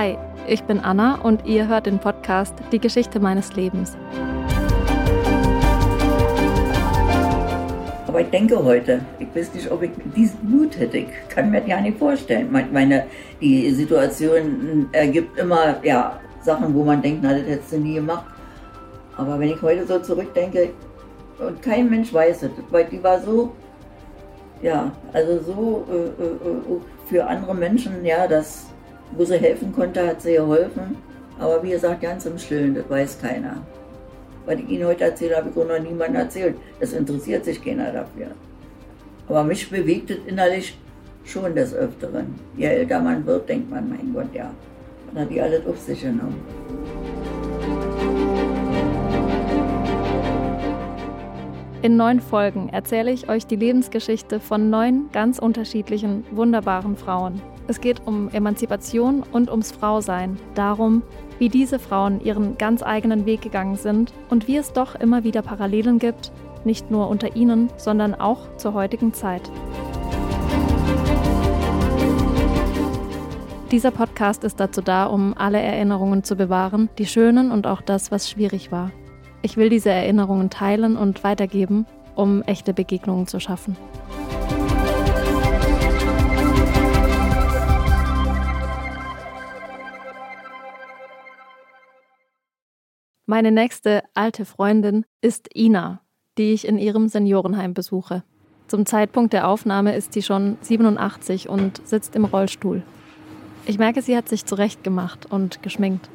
Hi, ich bin Anna und ihr hört den Podcast Die Geschichte meines Lebens. Aber ich denke heute, ich weiß nicht, ob ich diesen Mut hätte. Ich kann mir das ja nicht vorstellen. Meine, die Situation ergibt immer ja, Sachen, wo man denkt, na, das hättest du nie gemacht. Aber wenn ich heute so zurückdenke, und kein Mensch weiß es, weil die war so, ja, also so äh, äh, äh für andere Menschen, ja, dass wo sie helfen konnte, hat sie geholfen. Aber wie gesagt, ganz im Stillen, das weiß keiner. Was ich Ihnen heute erzähle, habe ich auch noch niemandem erzählt. Das interessiert sich keiner dafür. Aber mich bewegt es innerlich schon des Öfteren. Je älter man wird, denkt man, mein Gott, ja, dann hat die alles auf sich genommen. In neun Folgen erzähle ich euch die Lebensgeschichte von neun ganz unterschiedlichen, wunderbaren Frauen. Es geht um Emanzipation und ums Frausein, darum, wie diese Frauen ihren ganz eigenen Weg gegangen sind und wie es doch immer wieder Parallelen gibt, nicht nur unter ihnen, sondern auch zur heutigen Zeit. Dieser Podcast ist dazu da, um alle Erinnerungen zu bewahren, die schönen und auch das, was schwierig war. Ich will diese Erinnerungen teilen und weitergeben, um echte Begegnungen zu schaffen. Meine nächste alte Freundin ist Ina, die ich in ihrem Seniorenheim besuche. Zum Zeitpunkt der Aufnahme ist sie schon 87 und sitzt im Rollstuhl. Ich merke, sie hat sich zurechtgemacht und geschminkt.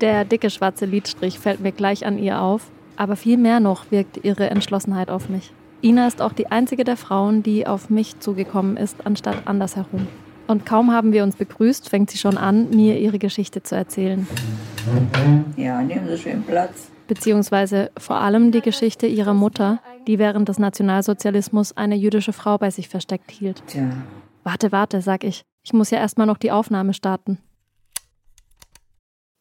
Der dicke schwarze Lidstrich fällt mir gleich an ihr auf, aber viel mehr noch wirkt ihre Entschlossenheit auf mich. Ina ist auch die einzige der Frauen, die auf mich zugekommen ist, anstatt andersherum. Und kaum haben wir uns begrüßt, fängt sie schon an, mir ihre Geschichte zu erzählen. Ja, nehmen Sie schön Platz. Beziehungsweise vor allem die Geschichte ihrer Mutter, die während des Nationalsozialismus eine jüdische Frau bei sich versteckt hielt. Tja. Warte, warte, sag ich. Ich muss ja erstmal noch die Aufnahme starten.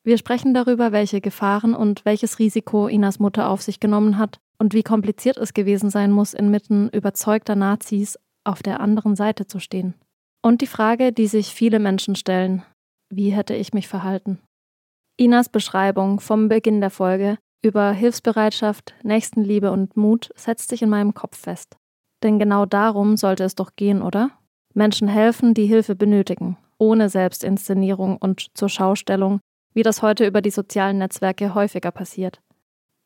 Wir sprechen darüber, welche Gefahren und welches Risiko Inas Mutter auf sich genommen hat und wie kompliziert es gewesen sein muss, inmitten überzeugter Nazis auf der anderen Seite zu stehen. Und die Frage, die sich viele Menschen stellen, wie hätte ich mich verhalten? Inas Beschreibung vom Beginn der Folge über Hilfsbereitschaft, Nächstenliebe und Mut setzt sich in meinem Kopf fest. Denn genau darum sollte es doch gehen, oder? Menschen helfen, die Hilfe benötigen, ohne Selbstinszenierung und zur Schaustellung wie das heute über die sozialen Netzwerke häufiger passiert.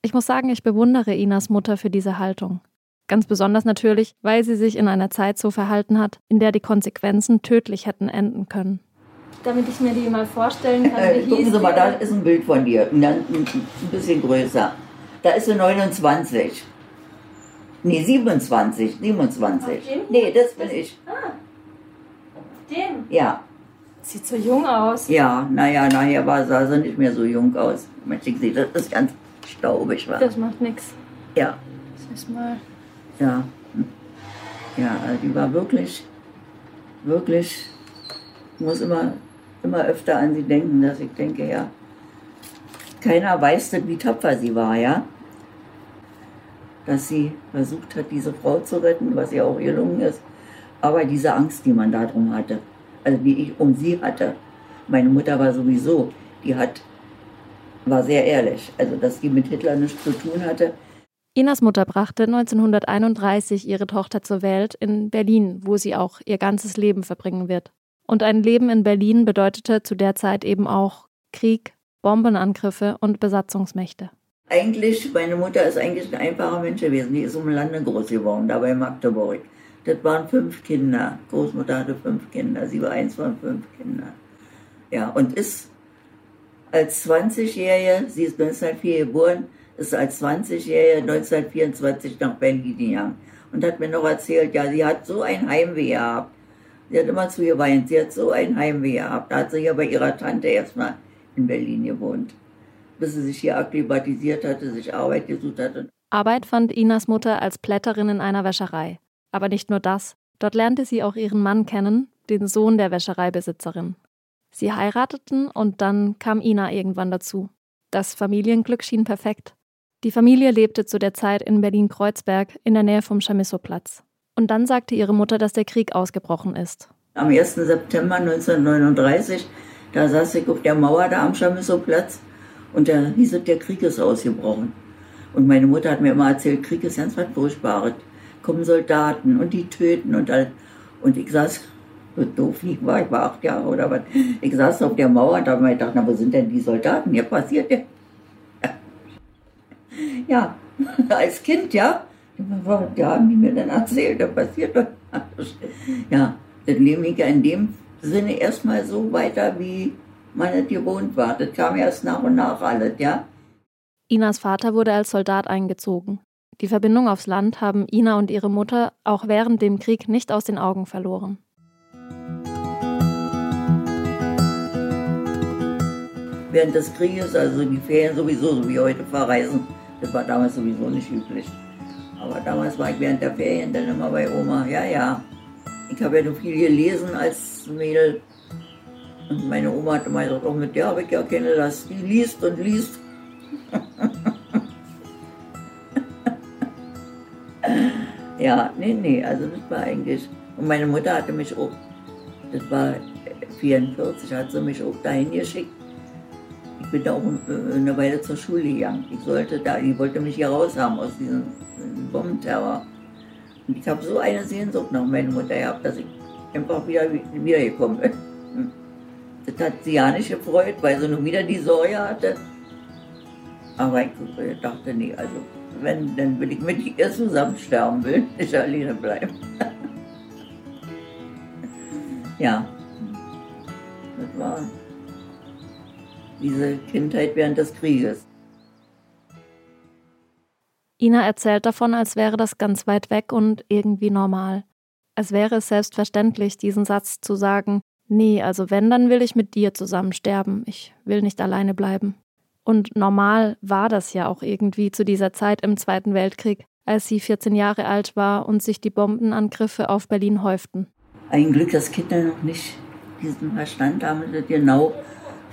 Ich muss sagen, ich bewundere Inas Mutter für diese Haltung. Ganz besonders natürlich, weil sie sich in einer Zeit so verhalten hat, in der die Konsequenzen tödlich hätten enden können. Damit ich mir die mal vorstellen kann, wie äh, Gucken Sie mal, da ist ein Bild von dir, ein, ein bisschen größer. Da ist sie 29. Nee, 27, 27. Nee, das bin ich. Ah, dem? Ja. Sieht so jung aus. Ja, naja, nachher war, sah sie nicht mehr so jung aus. Man sieht, das ist ganz staubig. War. Das macht nichts. Ja. Das ist mal. Ja. Ja, also die war wirklich, wirklich, ich muss immer, immer öfter an sie denken, dass ich denke, ja, keiner weiß, wie tapfer sie war, ja. Dass sie versucht hat, diese Frau zu retten, was ihr auch gelungen ist. Aber diese Angst, die man darum hatte also wie ich um sie hatte. Meine Mutter war sowieso, die hat, war sehr ehrlich, also dass die mit Hitler nichts zu tun hatte. Inas Mutter brachte 1931 ihre Tochter zur Welt in Berlin, wo sie auch ihr ganzes Leben verbringen wird. Und ein Leben in Berlin bedeutete zu der Zeit eben auch Krieg, Bombenangriffe und Besatzungsmächte. Eigentlich, meine Mutter ist eigentlich ein einfacher Mensch gewesen. Die ist um Lande groß geworden, da bei Magdeburg. Das waren fünf Kinder. Großmutter hatte fünf Kinder. Sie war eins von fünf Kindern. Ja, und ist als 20-Jährige, sie ist 1904 geboren, ist als 20-Jährige 1924 nach Berlin gegangen und hat mir noch erzählt, ja, sie hat so ein Heimweh gehabt. Sie hat immer zu ihr weint, sie hat so ein Heimweh gehabt. Da hat sie ja bei ihrer Tante erstmal in Berlin gewohnt, bis sie sich hier akklimatisiert hatte, sich Arbeit gesucht hatte. Arbeit fand Inas Mutter als Plätterin in einer Wäscherei. Aber nicht nur das. Dort lernte sie auch ihren Mann kennen, den Sohn der Wäschereibesitzerin. Sie heirateten und dann kam Ina irgendwann dazu. Das Familienglück schien perfekt. Die Familie lebte zu der Zeit in Berlin-Kreuzberg in der Nähe vom Chamisso-Platz. Und dann sagte ihre Mutter, dass der Krieg ausgebrochen ist. Am 1. September 1939 Da saß ich auf der Mauer da am Chamisso-Platz und da hieß es, der Krieg ist ausgebrochen. Und meine Mutter hat mir immer erzählt, Krieg ist ganz was Furchtbares. Kommen Soldaten und die töten und all. Und ich saß, so doof ich war, ich war acht Jahre oder was, ich saß auf der Mauer und da habe mir gedacht, na, wo sind denn die Soldaten? Ja, passiert ja. Ja, als Kind, ja. Da haben die mir dann erzählt, da passiert doch. Ja, das Leben ging ja in dem Sinne erstmal so weiter, wie man es gewohnt war. Das kam erst nach und nach alles, ja. Inas Vater wurde als Soldat eingezogen. Die Verbindung aufs Land haben Ina und ihre Mutter auch während dem Krieg nicht aus den Augen verloren. Während des Krieges, also die Ferien sowieso, so wie heute verreisen, das war damals sowieso nicht üblich. Aber damals war ich während der Ferien dann immer bei Oma. Ja, ja. Ich habe ja noch viel gelesen als Mädel. Und meine Oma hat immer gesagt, auch mit der habe ich ja keine Last. Die liest und liest. ja, nee, nee, also das war eigentlich. Und meine Mutter hatte mich auch, das war 44, hat sie mich auch dahin geschickt. Ich bin da auch eine Weile zur Schule gegangen. Ich sollte da, die wollte mich hier raus haben aus diesem Bombenterror. Und ich habe so eine Sehnsucht nach meiner Mutter gehabt, dass ich einfach wieder wiedergekommen bin. Das hat sie ja nicht gefreut, weil sie nur wieder die Sorge hatte. Aber ich dachte, nee, also wenn, dann will ich mit ihr zusammen sterben, will nicht alleine bleiben. ja, das war diese Kindheit während des Krieges. Ina erzählt davon, als wäre das ganz weit weg und irgendwie normal. Als wäre es selbstverständlich, diesen Satz zu sagen, nee, also wenn, dann will ich mit dir zusammen sterben, ich will nicht alleine bleiben. Und normal war das ja auch irgendwie zu dieser Zeit im Zweiten Weltkrieg, als sie 14 Jahre alt war und sich die Bombenangriffe auf Berlin häuften. Ein Glück, dass Kinder noch nicht diesen Verstand haben, genau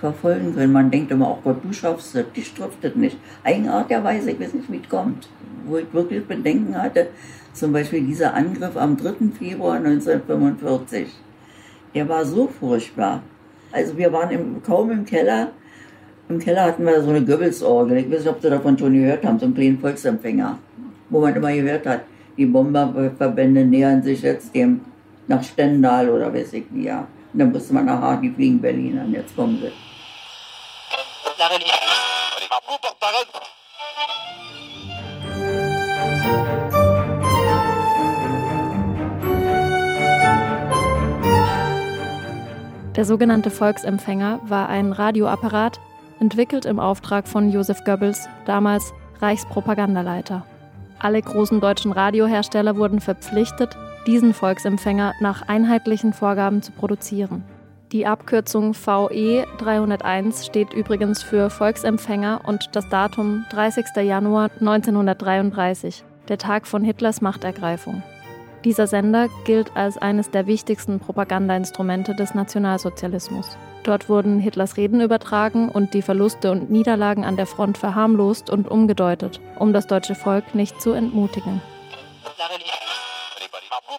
verfolgen können. Man denkt immer, oh Gott, du schaffst das, dich trifft das nicht. Eigenartigerweise, ich weiß nicht, wie es kommt. Wo ich wirklich Bedenken hatte, zum Beispiel dieser Angriff am 3. Februar 1945, der war so furchtbar. Also wir waren im, kaum im Keller. Im Keller hatten wir so eine Goebbels-Orgel. Ich weiß nicht, ob Sie davon schon gehört haben, so einen kleinen Volksempfänger, wo man immer gehört hat, die Bomberverbände nähern sich jetzt dem nach Stendal oder weiß ich wie, ja. Und dann musste man nach Hardy fliegen, Berlin an. Jetzt kommen sie. Der sogenannte Volksempfänger war ein Radioapparat, entwickelt im Auftrag von Josef Goebbels, damals Reichspropagandaleiter. Alle großen deutschen Radiohersteller wurden verpflichtet, diesen Volksempfänger nach einheitlichen Vorgaben zu produzieren. Die Abkürzung VE 301 steht übrigens für Volksempfänger und das Datum 30. Januar 1933, der Tag von Hitlers Machtergreifung. Dieser Sender gilt als eines der wichtigsten Propagandainstrumente des Nationalsozialismus. Dort wurden Hitlers Reden übertragen und die Verluste und Niederlagen an der Front verharmlost und umgedeutet, um das deutsche Volk nicht zu entmutigen. Wir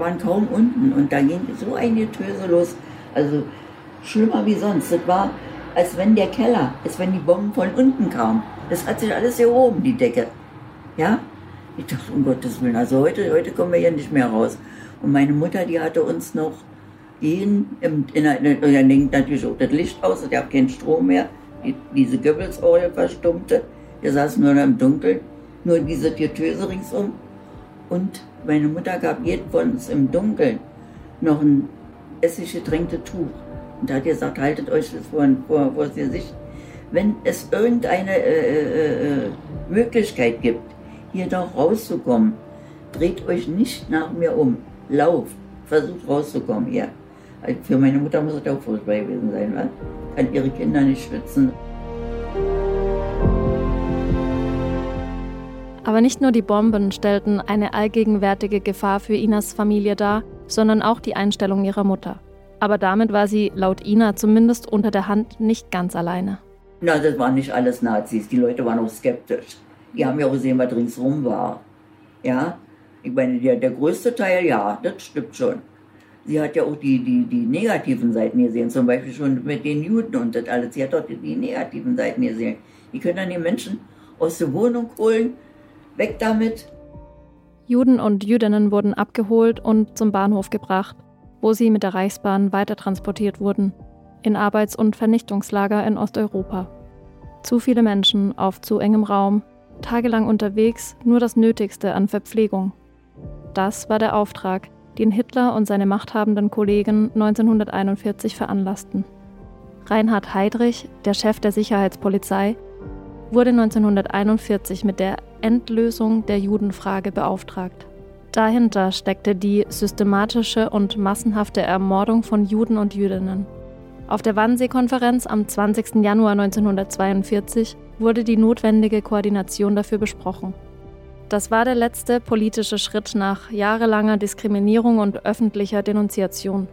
waren kaum unten und da ging so eine Töse los. Also schlimmer wie sonst. Es war, als wenn der Keller, als wenn die Bomben von unten kamen. Das hat sich alles hier oben, die Decke. Ja? Ich dachte, um Gottes Willen, also heute, heute kommen wir hier nicht mehr raus. Und meine Mutter, die hatte uns noch ihn, in, in, in, dann ging natürlich auch das Licht aus, es gab keinen Strom mehr, die, diese Goebbels-Orgel verstummte, wir saßen nur noch im Dunkeln, nur diese Getöse ringsum. Und meine Mutter gab jedem von uns im Dunkeln noch ein essiggetränktes Tuch. Und da hat gesagt, haltet euch das vor, vor, vor das Gesicht. Wenn es irgendeine äh, äh, äh, Möglichkeit gibt, hier doch rauszukommen, dreht euch nicht nach mir um. Lauft, versucht rauszukommen hier. Also für meine Mutter muss es auch furchtbar gewesen sein, weil kann ihre Kinder nicht schützen. Aber nicht nur die Bomben stellten eine allgegenwärtige Gefahr für Inas Familie dar, sondern auch die Einstellung ihrer Mutter. Aber damit war sie laut Ina zumindest unter der Hand nicht ganz alleine. Na, das waren nicht alles Nazis. Die Leute waren auch skeptisch. Die haben ja auch gesehen, was ringsrum war. Ja, ich meine, der, der größte Teil, ja, das stimmt schon. Sie hat ja auch die, die, die negativen Seiten gesehen, zum Beispiel schon mit den Juden und das alles. Sie hat doch die, negativen Seiten gesehen. Die können dann die Menschen aus der Wohnung holen, weg damit. Juden und Jüdinnen wurden abgeholt und zum Bahnhof gebracht, wo sie mit der Reichsbahn weitertransportiert wurden, in Arbeits- und Vernichtungslager in Osteuropa. Zu viele Menschen auf zu engem Raum, tagelang unterwegs, nur das Nötigste an Verpflegung. Das war der Auftrag, den Hitler und seine machthabenden Kollegen 1941 veranlassten. Reinhard Heydrich, der Chef der Sicherheitspolizei, wurde 1941 mit der Endlösung der Judenfrage beauftragt. Dahinter steckte die systematische und massenhafte Ermordung von Juden und Jüdinnen. Auf der Wannsee-Konferenz am 20. Januar 1942 wurde die notwendige Koordination dafür besprochen. Das war der letzte politische Schritt nach jahrelanger Diskriminierung und öffentlicher Denunziation.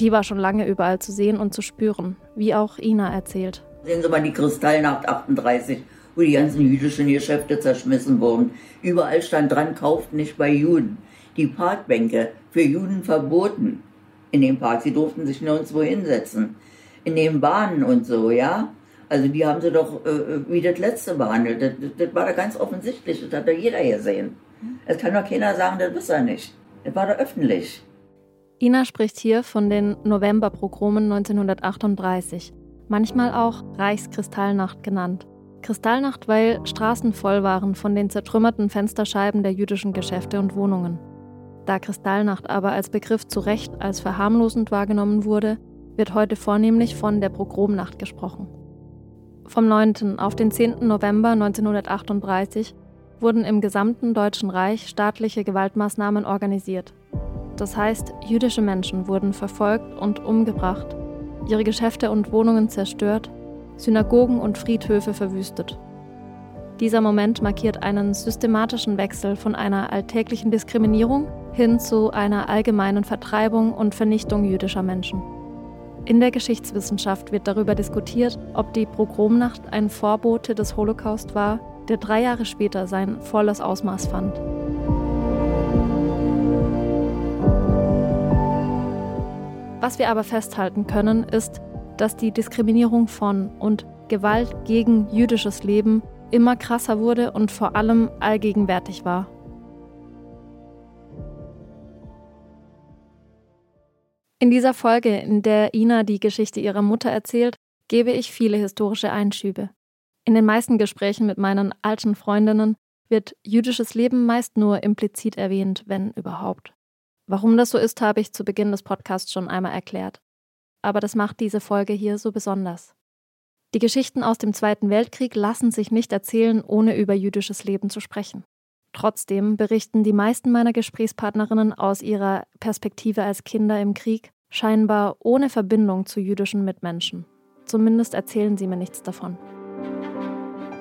Die war schon lange überall zu sehen und zu spüren, wie auch Ina erzählt. Sehen Sie mal die Kristallnacht 38, wo die ganzen jüdischen Geschäfte zerschmissen wurden. Überall stand dran, kauft nicht bei Juden. Die Parkbänke für Juden verboten in den Park. Sie durften sich nirgendwo hinsetzen. In den Bahnen und so, ja. Also die haben sie doch äh, äh, wie das letzte behandelt. Das, das, war da ganz offensichtlich. Das hat doch jeder gesehen. Es kann doch keiner sagen, das wisst er nicht. Das war doch öffentlich. Ina spricht hier von den Novemberprogramen 1938, manchmal auch Reichskristallnacht genannt. Kristallnacht, weil Straßen voll waren von den zertrümmerten Fensterscheiben der jüdischen Geschäfte und Wohnungen. Da Kristallnacht aber als Begriff zu Recht als verharmlosend wahrgenommen wurde, wird heute vornehmlich von der Pogromnacht gesprochen. Vom 9. auf den 10. November 1938 wurden im gesamten Deutschen Reich staatliche Gewaltmaßnahmen organisiert. Das heißt, jüdische Menschen wurden verfolgt und umgebracht, ihre Geschäfte und Wohnungen zerstört, Synagogen und Friedhöfe verwüstet. Dieser Moment markiert einen systematischen Wechsel von einer alltäglichen Diskriminierung hin zu einer allgemeinen Vertreibung und Vernichtung jüdischer Menschen. In der Geschichtswissenschaft wird darüber diskutiert, ob die Pogromnacht ein Vorbote des Holocaust war, der drei Jahre später sein volles Ausmaß fand. Was wir aber festhalten können, ist, dass die Diskriminierung von und Gewalt gegen jüdisches Leben immer krasser wurde und vor allem allgegenwärtig war. In dieser Folge, in der Ina die Geschichte ihrer Mutter erzählt, gebe ich viele historische Einschübe. In den meisten Gesprächen mit meinen alten Freundinnen wird jüdisches Leben meist nur implizit erwähnt, wenn überhaupt. Warum das so ist, habe ich zu Beginn des Podcasts schon einmal erklärt. Aber das macht diese Folge hier so besonders. Die Geschichten aus dem Zweiten Weltkrieg lassen sich nicht erzählen, ohne über jüdisches Leben zu sprechen. Trotzdem berichten die meisten meiner Gesprächspartnerinnen aus ihrer Perspektive als Kinder im Krieg, scheinbar ohne Verbindung zu jüdischen Mitmenschen. Zumindest erzählen sie mir nichts davon.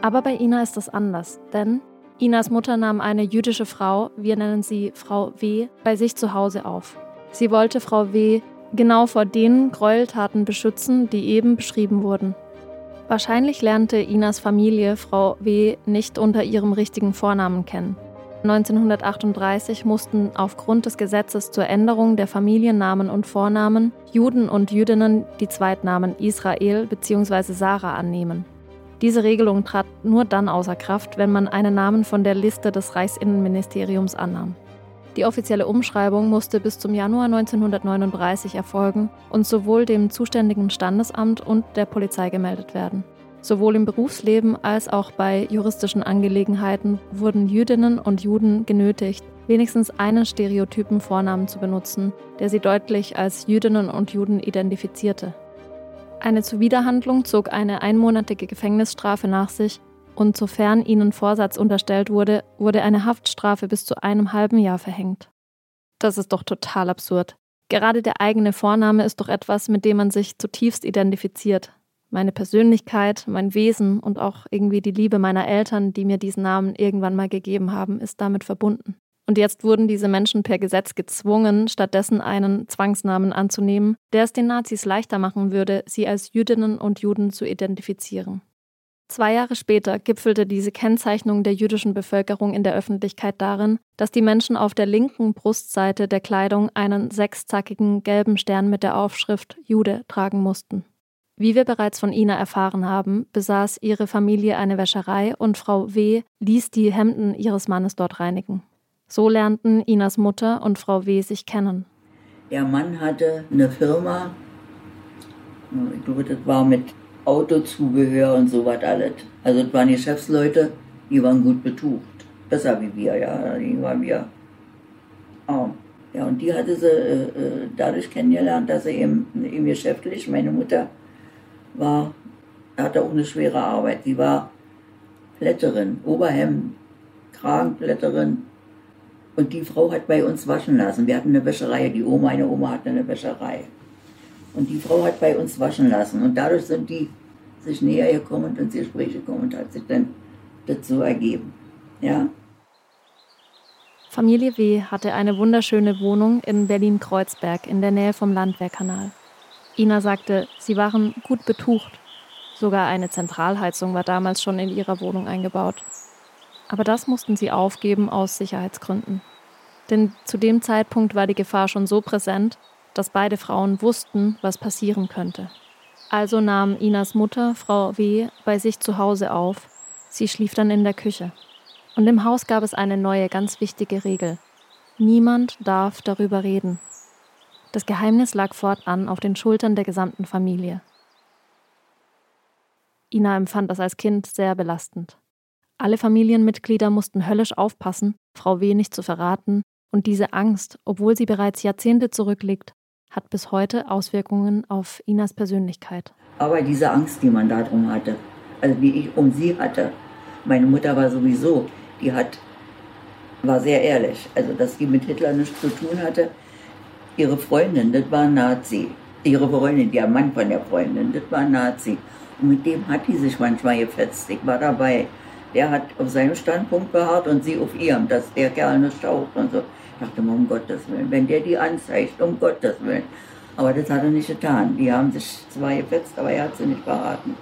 Aber bei Ina ist das anders, denn Inas Mutter nahm eine jüdische Frau, wir nennen sie Frau W., bei sich zu Hause auf. Sie wollte Frau W. genau vor den Gräueltaten beschützen, die eben beschrieben wurden. Wahrscheinlich lernte Inas Familie Frau W. nicht unter ihrem richtigen Vornamen kennen. 1938 mussten aufgrund des Gesetzes zur Änderung der Familiennamen und Vornamen Juden und Jüdinnen die Zweitnamen Israel bzw. Sarah annehmen. Diese Regelung trat nur dann außer Kraft, wenn man einen Namen von der Liste des Reichsinnenministeriums annahm. Die offizielle Umschreibung musste bis zum Januar 1939 erfolgen und sowohl dem zuständigen Standesamt und der Polizei gemeldet werden. Sowohl im Berufsleben als auch bei juristischen Angelegenheiten wurden Jüdinnen und Juden genötigt, wenigstens einen stereotypen Vornamen zu benutzen, der sie deutlich als Jüdinnen und Juden identifizierte. Eine Zuwiderhandlung zog eine einmonatige Gefängnisstrafe nach sich und sofern ihnen Vorsatz unterstellt wurde, wurde eine Haftstrafe bis zu einem halben Jahr verhängt. Das ist doch total absurd. Gerade der eigene Vorname ist doch etwas, mit dem man sich zutiefst identifiziert. Meine Persönlichkeit, mein Wesen und auch irgendwie die Liebe meiner Eltern, die mir diesen Namen irgendwann mal gegeben haben, ist damit verbunden. Und jetzt wurden diese Menschen per Gesetz gezwungen, stattdessen einen Zwangsnamen anzunehmen, der es den Nazis leichter machen würde, sie als Jüdinnen und Juden zu identifizieren. Zwei Jahre später gipfelte diese Kennzeichnung der jüdischen Bevölkerung in der Öffentlichkeit darin, dass die Menschen auf der linken Brustseite der Kleidung einen sechszackigen gelben Stern mit der Aufschrift Jude tragen mussten. Wie wir bereits von Ina erfahren haben, besaß ihre Familie eine Wäscherei und Frau W. ließ die Hemden ihres Mannes dort reinigen. So lernten Inas Mutter und Frau W. sich kennen. Der Mann hatte eine Firma, ich glaube, das war mit Autozubehör und so was alles. Also das waren Geschäftsleute, die waren gut betucht. Besser wie wir, ja. Die waren wir arm. Ja, und die hatte sie äh, äh, dadurch kennengelernt, dass sie eben, eben geschäftlich, meine Mutter war, hatte auch eine schwere Arbeit. Sie war Plätterin, Oberhemd, Kragenplätterin. Und die Frau hat bei uns waschen lassen. Wir hatten eine Wäscherei, die Oma, meine Oma hatte eine Wäscherei. Und die Frau hat bei uns waschen lassen. Und dadurch sind die sich näher gekommen und ins Gespräch gekommen und hat sich dann dazu ergeben. Ja. Familie W. hatte eine wunderschöne Wohnung in Berlin-Kreuzberg in der Nähe vom Landwehrkanal. Ina sagte, sie waren gut betucht. Sogar eine Zentralheizung war damals schon in ihrer Wohnung eingebaut. Aber das mussten sie aufgeben aus Sicherheitsgründen. Denn zu dem Zeitpunkt war die Gefahr schon so präsent, dass beide Frauen wussten, was passieren könnte. Also nahm Inas Mutter, Frau W., bei sich zu Hause auf. Sie schlief dann in der Küche. Und im Haus gab es eine neue, ganz wichtige Regel. Niemand darf darüber reden. Das Geheimnis lag fortan auf den Schultern der gesamten Familie. Ina empfand das als Kind sehr belastend. Alle Familienmitglieder mussten höllisch aufpassen, Frau W. nicht zu verraten, und diese Angst, obwohl sie bereits Jahrzehnte zurückliegt, hat bis heute Auswirkungen auf Inas Persönlichkeit. Aber diese Angst, die man darum hatte, also die ich um sie hatte, meine Mutter war sowieso, die hat, war sehr ehrlich. Also, dass sie mit Hitler nichts zu tun hatte, ihre Freundin, das war Nazi. Ihre Freundin, der Mann von der Freundin, das war Nazi. Und mit dem hat die sich manchmal gefetzt. Ich war dabei. Der hat auf seinem Standpunkt beharrt und sie auf ihrem, dass der Kerl nicht taucht und so. Ich dachte mal, um Gottes Willen, wenn der die anzeigt, um Gottes Willen. Aber das hat er nicht getan. Die haben sich zwar gefetzt, aber er hat sie nicht verraten.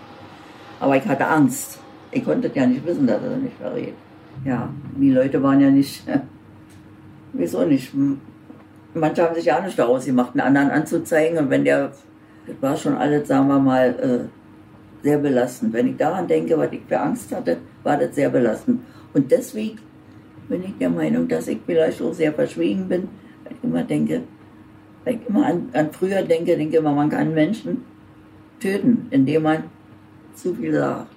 Aber ich hatte Angst. Ich konnte ja nicht wissen, dass er nicht verrät. Ja, die Leute waren ja nicht, wieso nicht, manche haben sich ja nicht daraus gemacht, einen anderen anzuzeigen. Und wenn der, das war schon alles, sagen wir mal, äh, sehr belastend. Wenn ich daran denke, was ich für Angst hatte, war das sehr belastend. Und deswegen bin ich der Meinung, dass ich vielleicht auch sehr verschwiegen bin, weil ich immer denke, weil ich immer an, an früher denke, denke immer, man kann Menschen töten, indem man zu viel sagt.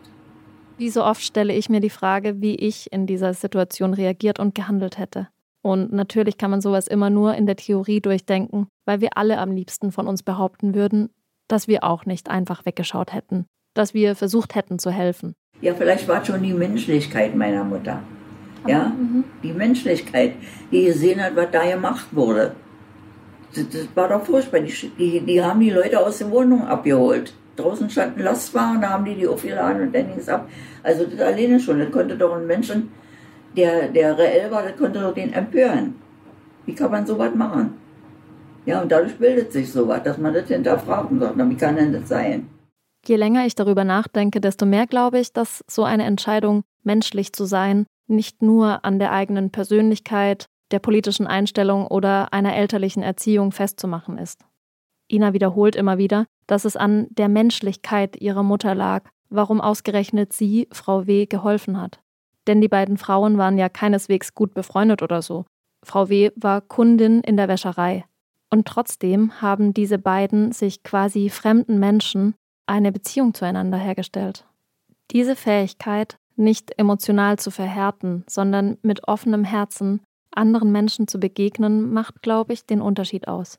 Wie so oft stelle ich mir die Frage, wie ich in dieser Situation reagiert und gehandelt hätte. Und natürlich kann man sowas immer nur in der Theorie durchdenken, weil wir alle am liebsten von uns behaupten würden, dass wir auch nicht einfach weggeschaut hätten, dass wir versucht hätten zu helfen. Ja, vielleicht war schon die Menschlichkeit meiner Mutter. Ja, mhm. die Menschlichkeit, die gesehen hat, was da gemacht wurde. Das, das war doch furchtbar. Die, die, die, haben die Leute aus der Wohnung abgeholt. Draußen standen Lastwagen, da haben die die aufgeladen und dann ging es ab. Also das alleine schon, das konnte doch ein Menschen der, der reell war, das konnte doch den empören. Wie kann man sowas machen? Ja, und dadurch bildet sich sowas, dass man das hinterfragt und sagt, wie kann denn das sein? Je länger ich darüber nachdenke, desto mehr glaube ich, dass so eine Entscheidung, menschlich zu sein, nicht nur an der eigenen Persönlichkeit, der politischen Einstellung oder einer elterlichen Erziehung festzumachen ist. Ina wiederholt immer wieder, dass es an der Menschlichkeit ihrer Mutter lag, warum ausgerechnet sie Frau W. geholfen hat. Denn die beiden Frauen waren ja keineswegs gut befreundet oder so. Frau W. war Kundin in der Wäscherei. Und trotzdem haben diese beiden sich quasi fremden Menschen eine Beziehung zueinander hergestellt. Diese Fähigkeit, nicht emotional zu verhärten, sondern mit offenem Herzen anderen Menschen zu begegnen, macht, glaube ich, den Unterschied aus.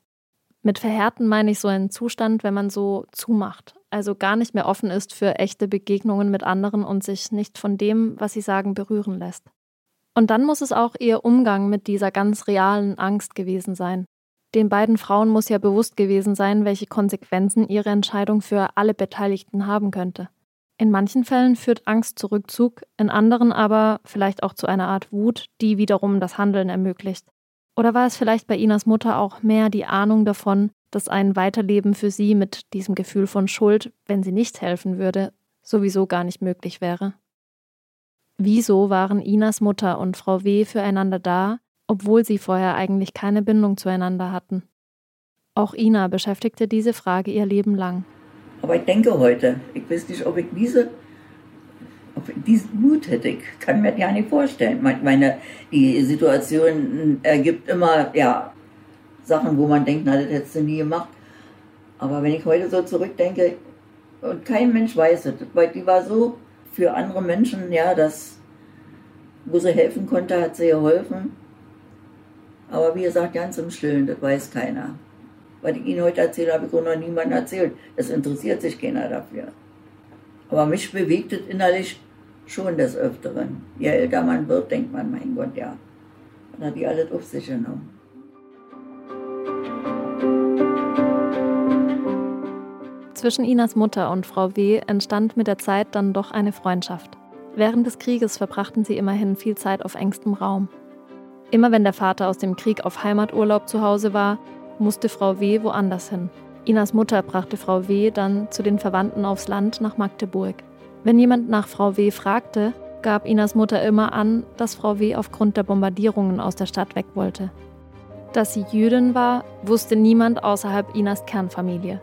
Mit verhärten meine ich so einen Zustand, wenn man so zumacht, also gar nicht mehr offen ist für echte Begegnungen mit anderen und sich nicht von dem, was sie sagen, berühren lässt. Und dann muss es auch ihr Umgang mit dieser ganz realen Angst gewesen sein. Den beiden Frauen muss ja bewusst gewesen sein, welche Konsequenzen ihre Entscheidung für alle Beteiligten haben könnte. In manchen Fällen führt Angst zu Rückzug, in anderen aber vielleicht auch zu einer Art Wut, die wiederum das Handeln ermöglicht. Oder war es vielleicht bei Inas Mutter auch mehr die Ahnung davon, dass ein Weiterleben für sie mit diesem Gefühl von Schuld, wenn sie nicht helfen würde, sowieso gar nicht möglich wäre. Wieso waren Inas Mutter und Frau W. füreinander da, obwohl sie vorher eigentlich keine Bindung zueinander hatten? Auch Ina beschäftigte diese Frage ihr Leben lang. Aber ich denke heute, ich weiß nicht, ob ich diese, diesen Mut hätte. Ich kann mir das ja nicht vorstellen. Meine, die Situation ergibt immer, ja, Sachen, wo man denkt, na, das hättest du nie gemacht. Aber wenn ich heute so zurückdenke, und kein Mensch weiß es, weil die war so für andere Menschen, ja, dass, wo sie helfen konnte, hat sie geholfen. Aber wie gesagt, ganz im Stillen, das weiß keiner. Was ich Ihnen heute erzähle, habe ich auch noch niemandem erzählt. Es interessiert sich keiner dafür. Aber mich bewegt es innerlich schon des Öfteren. Je älter man wird, denkt man, mein Gott, ja. Dann hat die alles auf sich genommen. Zwischen Inas Mutter und Frau W. entstand mit der Zeit dann doch eine Freundschaft. Während des Krieges verbrachten sie immerhin viel Zeit auf engstem Raum. Immer wenn der Vater aus dem Krieg auf Heimaturlaub zu Hause war, musste Frau W. woanders hin. Inas Mutter brachte Frau W. dann zu den Verwandten aufs Land nach Magdeburg. Wenn jemand nach Frau W. fragte, gab Inas Mutter immer an, dass Frau W. aufgrund der Bombardierungen aus der Stadt weg wollte. Dass sie Jüdin war, wusste niemand außerhalb Inas Kernfamilie.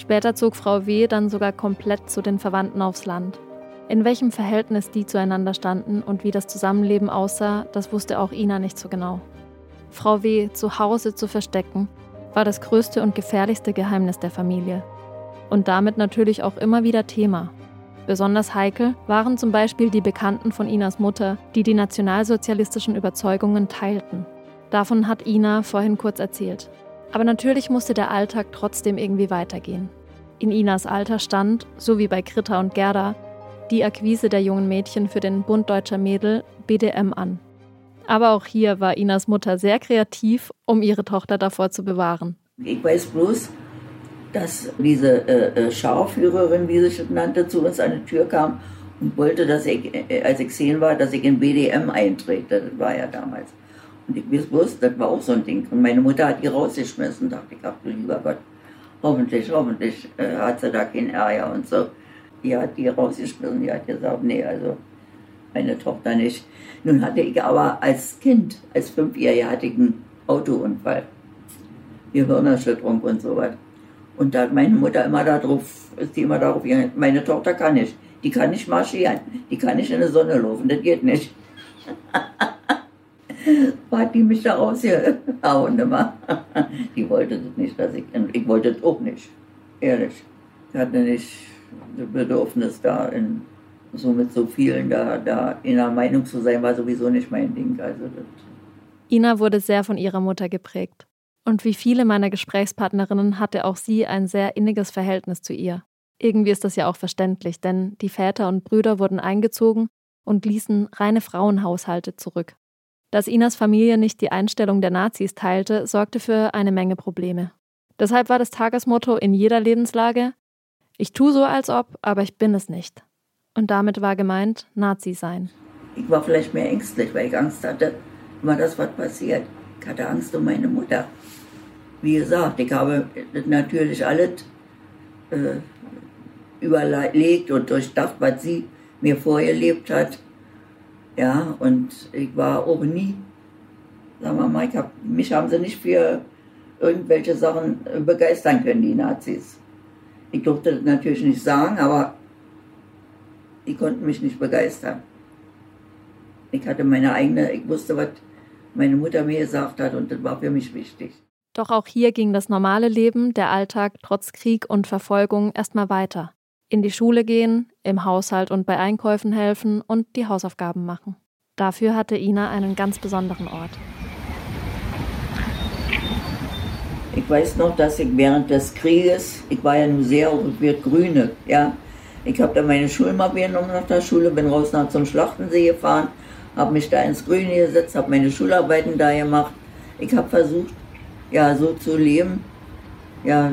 Später zog Frau W. dann sogar komplett zu den Verwandten aufs Land. In welchem Verhältnis die zueinander standen und wie das Zusammenleben aussah, das wusste auch Ina nicht so genau. Frau W. zu Hause zu verstecken, war das größte und gefährlichste Geheimnis der Familie. Und damit natürlich auch immer wieder Thema. Besonders heikel waren zum Beispiel die Bekannten von Inas Mutter, die die nationalsozialistischen Überzeugungen teilten. Davon hat Ina vorhin kurz erzählt. Aber natürlich musste der Alltag trotzdem irgendwie weitergehen. In Inas Alter stand, so wie bei Gritta und Gerda, die Akquise der jungen Mädchen für den Bund Deutscher Mädel BDM an. Aber auch hier war Inas Mutter sehr kreativ, um ihre Tochter davor zu bewahren. Ich weiß bloß, dass diese äh, äh Scharführerin, wie sie sich nannte, zu uns an die Tür kam und wollte, dass ich, äh, als ich zehn war, dass ich in BDM eintrete. Das war ja damals. Ich bloß, das war auch so ein Ding. Und meine Mutter hat die rausgeschmissen. Da dachte ich, ach du lieber Gott, hoffentlich, hoffentlich äh, hat sie da keinen Ärger und so. Die hat die rausgeschmissen. Die hat gesagt, nee, also meine Tochter nicht. Nun hatte ich aber als Kind, als ich einen Autounfall. Gehirnerschütterung und so was. Und da hat meine Mutter immer darauf, ist die immer darauf gegangen, meine Tochter kann nicht. Die kann nicht marschieren. Die kann nicht in der Sonne laufen. Das geht nicht. hat die mich da rausgehauen immer. Die wollte das nicht, dass ich, ich wollte das auch nicht. Ehrlich. Ich hatte nicht das Bedürfnis da in so mit so vielen da, da in der Meinung zu sein, war sowieso nicht mein Ding. Also das Ina wurde sehr von ihrer Mutter geprägt. Und wie viele meiner Gesprächspartnerinnen hatte auch sie ein sehr inniges Verhältnis zu ihr. Irgendwie ist das ja auch verständlich, denn die Väter und Brüder wurden eingezogen und ließen reine Frauenhaushalte zurück. Dass Inas Familie nicht die Einstellung der Nazis teilte, sorgte für eine Menge Probleme. Deshalb war das Tagesmotto in jeder Lebenslage: Ich tue so, als ob, aber ich bin es nicht. Und damit war gemeint Nazi sein. Ich war vielleicht mehr ängstlich, weil ich Angst hatte, immer das, was passiert. Ich hatte Angst um meine Mutter. Wie gesagt, ich habe natürlich alles äh, überlegt und durchdacht, was sie mir vorgelebt hat. Ja, und ich war auch nie, sagen wir mal, hab, mich haben sie nicht für irgendwelche Sachen begeistern können, die Nazis. Ich durfte das natürlich nicht sagen, aber die konnten mich nicht begeistern. Ich hatte meine eigene, ich wusste, was meine Mutter mir gesagt hat und das war für mich wichtig. Doch auch hier ging das normale Leben, der Alltag trotz Krieg und Verfolgung erstmal weiter. In die Schule gehen, im Haushalt und bei Einkäufen helfen und die Hausaufgaben machen. Dafür hatte Ina einen ganz besonderen Ort. Ich weiß noch, dass ich während des Krieges, ich war ja nur sehr wird Grüne, ja, ich habe dann meine Schulmappe genommen nach der Schule, bin raus nach zum Schlachtensee gefahren, habe mich da ins Grüne gesetzt, habe meine Schularbeiten da gemacht. Ich habe versucht, ja, so zu leben, ja,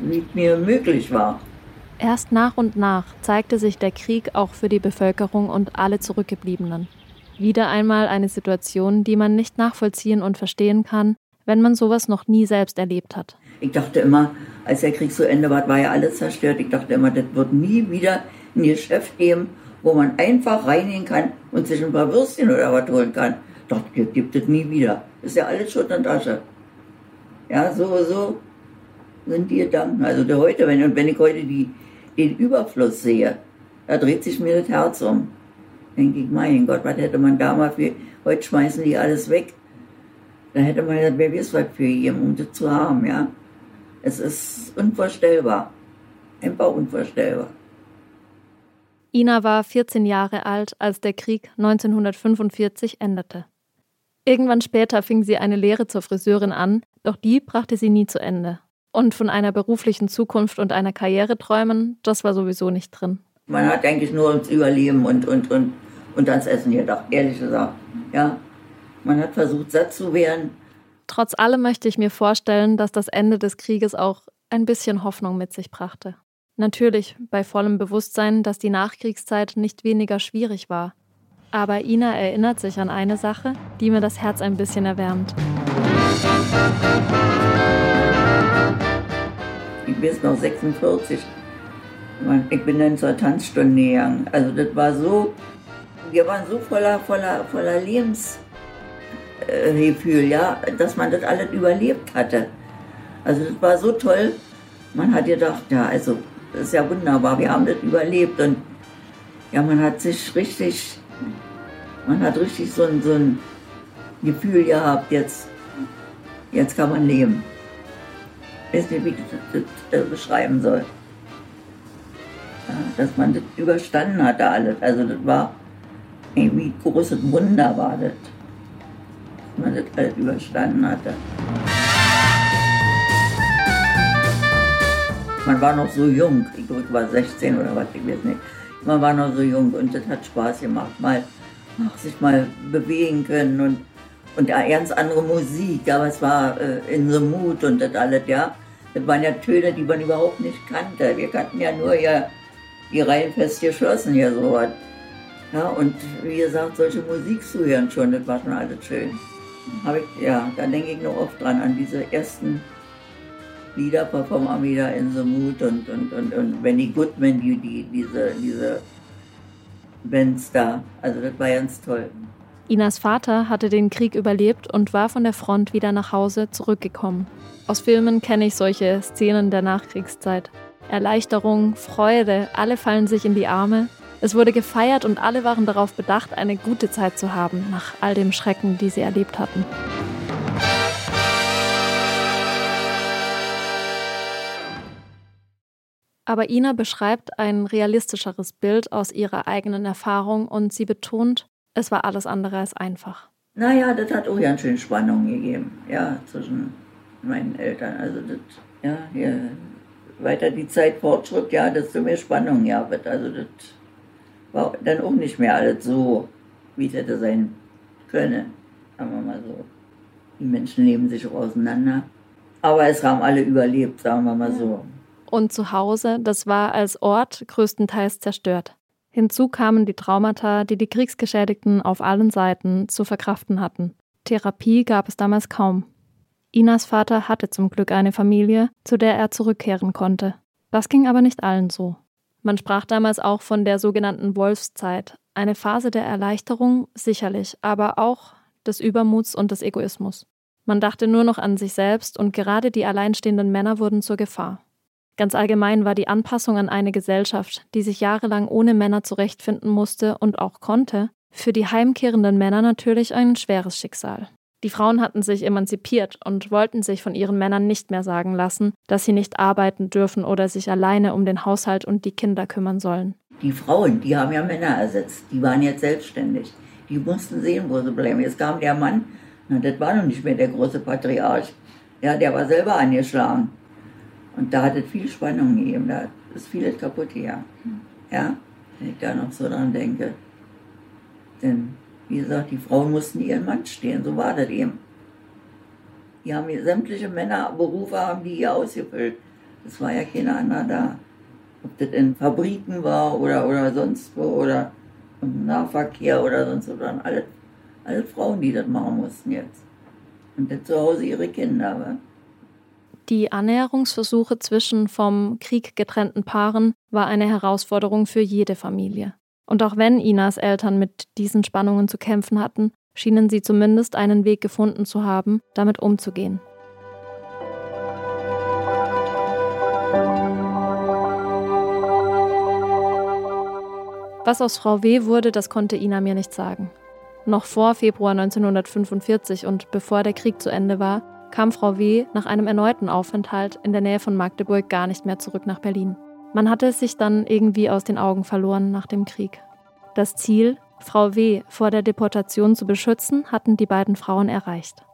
wie mir möglich war. Erst nach und nach zeigte sich der Krieg auch für die Bevölkerung und alle Zurückgebliebenen. Wieder einmal eine Situation, die man nicht nachvollziehen und verstehen kann, wenn man sowas noch nie selbst erlebt hat. Ich dachte immer, als der Krieg zu Ende war, war ja alles zerstört. Ich dachte immer, das wird nie wieder ein Geschäft geben, wo man einfach reingehen kann und sich ein paar Würstchen oder was holen kann. Doch, das gibt es nie wieder. Ist ja alles Schutt und Asche. Ja, so, so sind die Gedanken. Also der heute, wenn, wenn ich heute die, den Überfluss sehe, da dreht sich mir das Herz um. Denke ich, mein Gott, was hätte man damals für, heute schmeißen die alles weg. Da hätte man gesagt, wer weiß was für jedem, um das zu haben, ja. Es ist unvorstellbar. Einfach unvorstellbar. Ina war 14 Jahre alt, als der Krieg 1945 endete. Irgendwann später fing sie eine Lehre zur Friseurin an, doch die brachte sie nie zu Ende. Und von einer beruflichen Zukunft und einer Karriere träumen, das war sowieso nicht drin. Man hat eigentlich nur ums Überleben und, und, und, und ans Essen gedacht, ehrlich gesagt. Ja, man hat versucht, satt zu werden. Trotz allem möchte ich mir vorstellen, dass das Ende des Krieges auch ein bisschen Hoffnung mit sich brachte. Natürlich bei vollem Bewusstsein, dass die Nachkriegszeit nicht weniger schwierig war. Aber Ina erinnert sich an eine Sache, die mir das Herz ein bisschen erwärmt. Ich bin noch 46. Ich bin dann zur Tanzstunde gegangen. Also das war so, wir waren so voller, voller, voller Lebens, äh, ja, dass man das alles überlebt hatte. Also das war so toll. Man hat gedacht, ja, also das ist ja wunderbar, wir haben das überlebt und ja, man hat sich richtig, man hat richtig so ein, so ein Gefühl gehabt, jetzt, jetzt kann man leben. Weiß nicht, wie ich das, äh, beschreiben soll. Ja, dass man das überstanden hatte alles. Also das war irgendwie großes Wunder war das man das alles überstanden hatte. Man war noch so jung, ich glaube, ich war 16 oder was, ich weiß nicht. Man war noch so jung und das hat Spaß gemacht, mal ach, sich mal bewegen können und, und ja, ganz andere Musik, aber es war äh, in the mood und das alles, ja. Das waren ja Töne, die man überhaupt nicht kannte. Wir kannten ja nur ja die Reihen fest geschlossen hier so was. Ja, und wie gesagt, solche Musik zu hören schon, das war schon alles schön habe ich, ja, da denke ich noch oft dran, an diese ersten Lieder von Amida in the Mood und, und, und, und Benny Goodman, die, die, diese, diese Bands da. Also das war ganz toll. Inas Vater hatte den Krieg überlebt und war von der Front wieder nach Hause zurückgekommen. Aus Filmen kenne ich solche Szenen der Nachkriegszeit. Erleichterung, Freude, alle fallen sich in die Arme, es wurde gefeiert und alle waren darauf bedacht, eine gute Zeit zu haben nach all dem Schrecken, die sie erlebt hatten. Aber Ina beschreibt ein realistischeres Bild aus ihrer eigenen Erfahrung und sie betont, es war alles andere als einfach. Naja, das hat auch ganz schön Spannung gegeben, ja, zwischen meinen Eltern. Also das, ja, je weiter die Zeit fortschritt, ja, desto mehr Spannung ja wird. Also das war dann auch nicht mehr alles so, wie es hätte sein können. Sagen wir mal so. Die Menschen leben sich auch auseinander. Aber es haben alle überlebt, sagen wir mal so. Und zu Hause, das war als Ort größtenteils zerstört. Hinzu kamen die Traumata, die die Kriegsgeschädigten auf allen Seiten zu verkraften hatten. Therapie gab es damals kaum. Inas Vater hatte zum Glück eine Familie, zu der er zurückkehren konnte. Das ging aber nicht allen so. Man sprach damals auch von der sogenannten Wolfszeit, eine Phase der Erleichterung sicherlich, aber auch des Übermuts und des Egoismus. Man dachte nur noch an sich selbst und gerade die alleinstehenden Männer wurden zur Gefahr. Ganz allgemein war die Anpassung an eine Gesellschaft, die sich jahrelang ohne Männer zurechtfinden musste und auch konnte, für die heimkehrenden Männer natürlich ein schweres Schicksal. Die Frauen hatten sich emanzipiert und wollten sich von ihren Männern nicht mehr sagen lassen, dass sie nicht arbeiten dürfen oder sich alleine um den Haushalt und die Kinder kümmern sollen. Die Frauen, die haben ja Männer ersetzt, die waren jetzt selbstständig. Die mussten sehen, wo sie bleiben. Jetzt kam der Mann, na, das war noch nicht mehr der große Patriarch. Ja, der war selber angeschlagen. Und da hat es viel Spannung gegeben, da ist vieles kaputt gegangen. Ja, wenn ich da noch so dran denke. Denn wie gesagt, die Frauen mussten ihren Mann stehen, so war das eben. Die haben hier sämtliche Männerberufe haben die hier ausgefüllt. Es war ja keiner anderer da. Ob das in Fabriken war oder, oder sonst wo oder im Nahverkehr oder sonst wo, dann alle, alle Frauen, die das machen mussten jetzt. Und dann zu Hause ihre Kinder. Wa? Die Annäherungsversuche zwischen vom Krieg getrennten Paaren war eine Herausforderung für jede Familie. Und auch wenn Inas Eltern mit diesen Spannungen zu kämpfen hatten, schienen sie zumindest einen Weg gefunden zu haben, damit umzugehen. Was aus Frau W. wurde, das konnte Ina mir nicht sagen. Noch vor Februar 1945 und bevor der Krieg zu Ende war, kam Frau W. nach einem erneuten Aufenthalt in der Nähe von Magdeburg gar nicht mehr zurück nach Berlin. Man hatte es sich dann irgendwie aus den Augen verloren nach dem Krieg. Das Ziel, Frau W. vor der Deportation zu beschützen, hatten die beiden Frauen erreicht.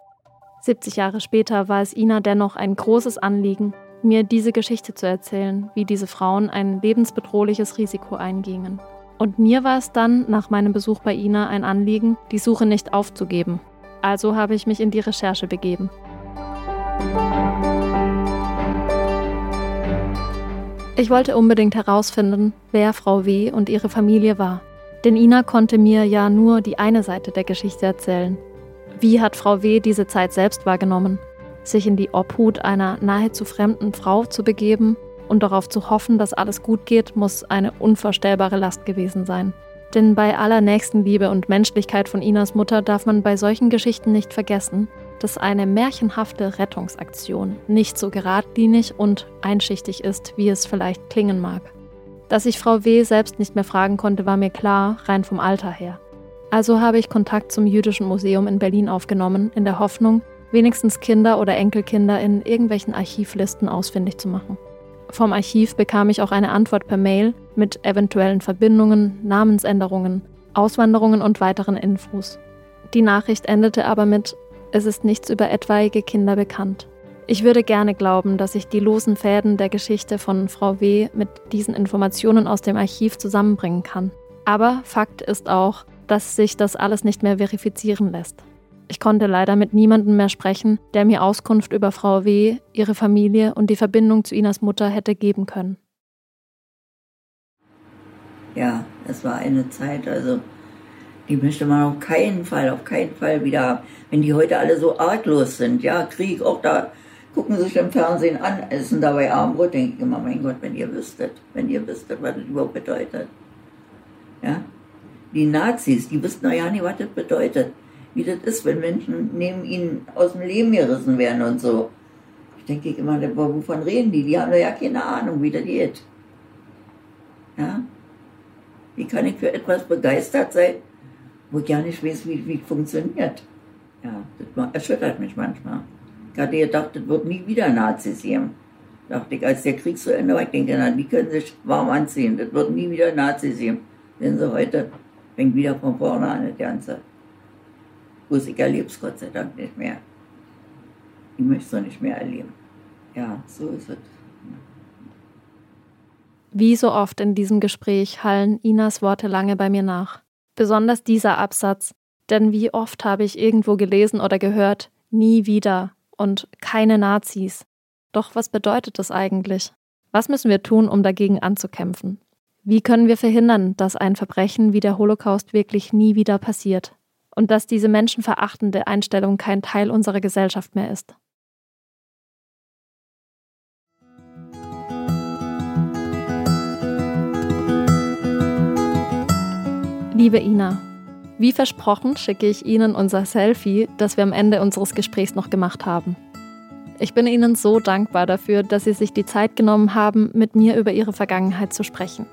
70 Jahre später war es Ina dennoch ein großes Anliegen, mir diese Geschichte zu erzählen, wie diese Frauen ein lebensbedrohliches Risiko eingingen. Und mir war es dann nach meinem Besuch bei Ina ein Anliegen, die Suche nicht aufzugeben. Also habe ich mich in die Recherche begeben. Ich wollte unbedingt herausfinden, wer Frau W. und ihre Familie war. Denn Ina konnte mir ja nur die eine Seite der Geschichte erzählen. Wie hat Frau W. diese Zeit selbst wahrgenommen? Sich in die Obhut einer nahezu fremden Frau zu begeben und darauf zu hoffen, dass alles gut geht, muss eine unvorstellbare Last gewesen sein. Denn bei aller Nächstenliebe und Menschlichkeit von Inas Mutter darf man bei solchen Geschichten nicht vergessen, dass eine märchenhafte Rettungsaktion nicht so geradlinig und einschichtig ist, wie es vielleicht klingen mag. Dass ich Frau W. selbst nicht mehr fragen konnte, war mir klar, rein vom Alter her. Also habe ich Kontakt zum Jüdischen Museum in Berlin aufgenommen, in der Hoffnung, wenigstens Kinder oder Enkelkinder in irgendwelchen Archivlisten ausfindig zu machen. Vom Archiv bekam ich auch eine Antwort per Mail mit eventuellen Verbindungen, Namensänderungen, Auswanderungen und weiteren Infos. Die Nachricht endete aber mit Es ist nichts über etwaige Kinder bekannt. Ich würde gerne glauben, dass ich die losen Fäden der Geschichte von Frau W. mit diesen Informationen aus dem Archiv zusammenbringen kann. Aber Fakt ist auch, dass sich das alles nicht mehr verifizieren lässt. Ich konnte leider mit niemandem mehr sprechen, der mir Auskunft über Frau W., ihre Familie und die Verbindung zu Inas Mutter hätte geben können. Ja, es war eine Zeit, also die möchte man auf keinen Fall, auf keinen Fall wieder haben. Wenn die heute alle so arglos sind, ja, Krieg, auch da gucken sie sich im Fernsehen an, essen dabei Armbrot, denke ich immer, mein Gott, wenn ihr wüsstet, wenn ihr wüsstet, was das überhaupt bedeutet. Ja, die Nazis, die wussten ja nicht, was das bedeutet wie das ist, wenn Menschen neben ihnen aus dem Leben gerissen werden und so. Ich denke immer, wovon reden die? Die haben ja keine Ahnung, wie das geht. Ja? Wie kann ich für etwas begeistert sein, wo ich gar nicht weiß, wie, wie funktioniert? Ja, das erschüttert mich manchmal. Ich hatte gedacht, das wird nie wieder Nazis geben. Dachte ich, als der Krieg zu Ende war, ich denke, na, die können sich warm anziehen, das wird nie wieder Nazis geben. Denn so heute fängt wieder von vorne an das Ganze. Musik erlebe es Gott sei Dank nicht mehr. Ich möchte es noch nicht mehr erleben. Ja, so ist es. Wie so oft in diesem Gespräch hallen Inas Worte lange bei mir nach. Besonders dieser Absatz, denn wie oft habe ich irgendwo gelesen oder gehört, nie wieder und keine Nazis. Doch was bedeutet das eigentlich? Was müssen wir tun, um dagegen anzukämpfen? Wie können wir verhindern, dass ein Verbrechen wie der Holocaust wirklich nie wieder passiert? und dass diese menschenverachtende Einstellung kein Teil unserer Gesellschaft mehr ist. Liebe Ina, wie versprochen schicke ich Ihnen unser Selfie, das wir am Ende unseres Gesprächs noch gemacht haben. Ich bin Ihnen so dankbar dafür, dass Sie sich die Zeit genommen haben, mit mir über Ihre Vergangenheit zu sprechen.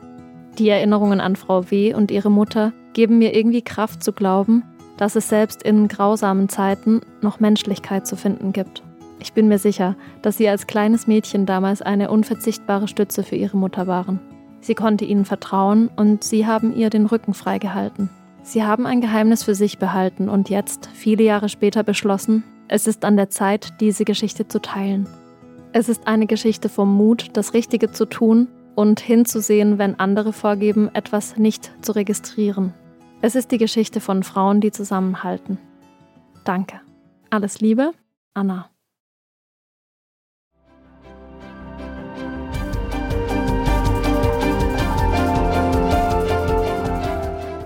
Die Erinnerungen an Frau W. und ihre Mutter geben mir irgendwie Kraft zu glauben, dass es selbst in grausamen Zeiten noch Menschlichkeit zu finden gibt. Ich bin mir sicher, dass Sie als kleines Mädchen damals eine unverzichtbare Stütze für Ihre Mutter waren. Sie konnte Ihnen vertrauen und Sie haben ihr den Rücken freigehalten. Sie haben ein Geheimnis für sich behalten und jetzt, viele Jahre später, beschlossen, es ist an der Zeit, diese Geschichte zu teilen. Es ist eine Geschichte vom Mut, das Richtige zu tun und hinzusehen, wenn andere vorgeben, etwas nicht zu registrieren. Es ist die Geschichte von Frauen, die zusammenhalten. Danke. Alles Liebe, Anna.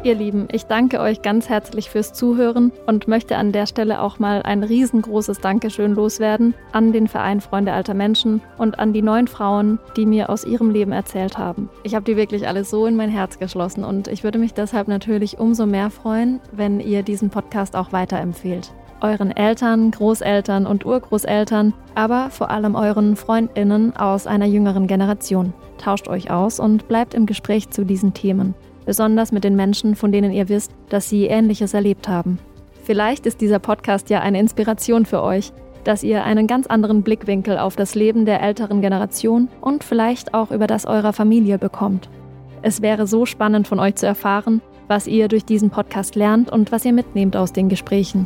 Ihr Lieben, ich danke euch ganz herzlich fürs Zuhören und möchte an der Stelle auch mal ein riesengroßes Dankeschön loswerden an den Verein Freunde alter Menschen und an die neun Frauen, die mir aus ihrem Leben erzählt haben. Ich habe die wirklich alle so in mein Herz geschlossen und ich würde mich deshalb natürlich umso mehr freuen, wenn ihr diesen Podcast auch weiterempfehlt. Euren Eltern, Großeltern und Urgroßeltern, aber vor allem euren Freundinnen aus einer jüngeren Generation. Tauscht euch aus und bleibt im Gespräch zu diesen Themen besonders mit den Menschen, von denen ihr wisst, dass sie Ähnliches erlebt haben. Vielleicht ist dieser Podcast ja eine Inspiration für euch, dass ihr einen ganz anderen Blickwinkel auf das Leben der älteren Generation und vielleicht auch über das eurer Familie bekommt. Es wäre so spannend von euch zu erfahren, was ihr durch diesen Podcast lernt und was ihr mitnehmt aus den Gesprächen.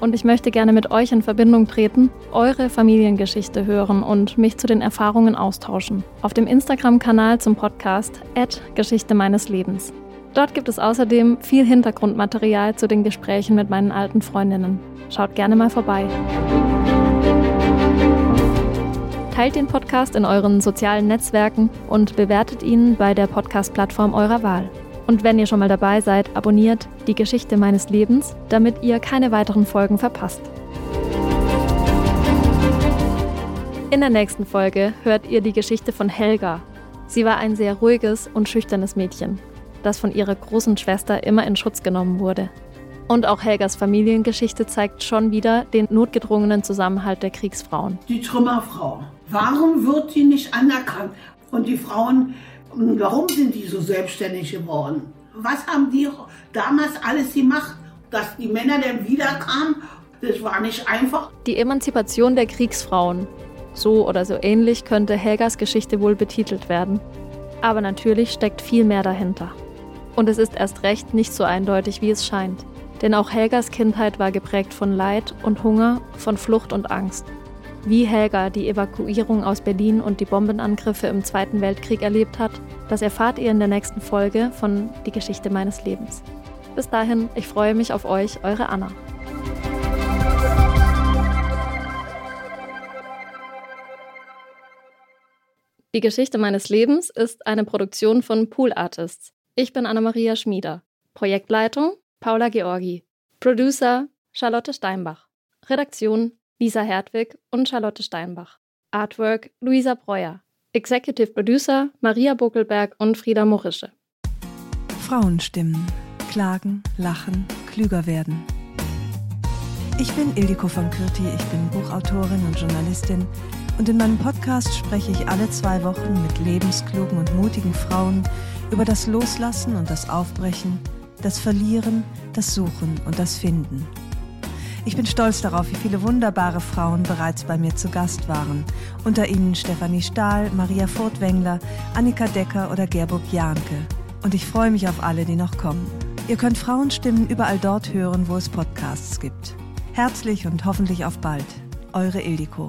Und ich möchte gerne mit euch in Verbindung treten, eure Familiengeschichte hören und mich zu den Erfahrungen austauschen. Auf dem Instagram-Kanal zum Podcast Geschichte meines Lebens. Dort gibt es außerdem viel Hintergrundmaterial zu den Gesprächen mit meinen alten Freundinnen. Schaut gerne mal vorbei. Teilt den Podcast in euren sozialen Netzwerken und bewertet ihn bei der Podcast-Plattform eurer Wahl. Und wenn ihr schon mal dabei seid, abonniert die Geschichte meines Lebens, damit ihr keine weiteren Folgen verpasst. In der nächsten Folge hört ihr die Geschichte von Helga. Sie war ein sehr ruhiges und schüchternes Mädchen, das von ihrer großen Schwester immer in Schutz genommen wurde. Und auch Helgas Familiengeschichte zeigt schon wieder den notgedrungenen Zusammenhalt der Kriegsfrauen. Die Trümmerfrau. Warum wird die nicht anerkannt? Und die Frauen Warum sind die so selbstständig geworden? Was haben die damals alles gemacht, dass die Männer dann wiederkamen? Das war nicht einfach. Die Emanzipation der Kriegsfrauen. So oder so ähnlich könnte Helgas Geschichte wohl betitelt werden. Aber natürlich steckt viel mehr dahinter. Und es ist erst recht nicht so eindeutig, wie es scheint. Denn auch Helgas Kindheit war geprägt von Leid und Hunger, von Flucht und Angst. Wie Helga die Evakuierung aus Berlin und die Bombenangriffe im Zweiten Weltkrieg erlebt hat, das erfahrt ihr in der nächsten Folge von Die Geschichte meines Lebens. Bis dahin, ich freue mich auf euch, eure Anna. Die Geschichte meines Lebens ist eine Produktion von Pool Artists. Ich bin Anna-Maria Schmieder. Projektleitung Paula Georgi. Producer Charlotte Steinbach. Redaktion Lisa Hertwig und Charlotte Steinbach. Artwork Luisa Breuer. Executive Producer Maria Buckelberg und Frieda Morische. Frauenstimmen. Klagen, lachen, klüger werden. Ich bin Ildiko von Kürti, ich bin Buchautorin und Journalistin und in meinem Podcast spreche ich alle zwei Wochen mit lebensklugen und mutigen Frauen über das Loslassen und das Aufbrechen, das Verlieren, das Suchen und das Finden. Ich bin stolz darauf, wie viele wunderbare Frauen bereits bei mir zu Gast waren. Unter ihnen Stefanie Stahl, Maria Furtwängler, Annika Decker oder Gerburg Jahnke. Und ich freue mich auf alle, die noch kommen. Ihr könnt Frauenstimmen überall dort hören, wo es Podcasts gibt. Herzlich und hoffentlich auf bald. Eure Ildiko.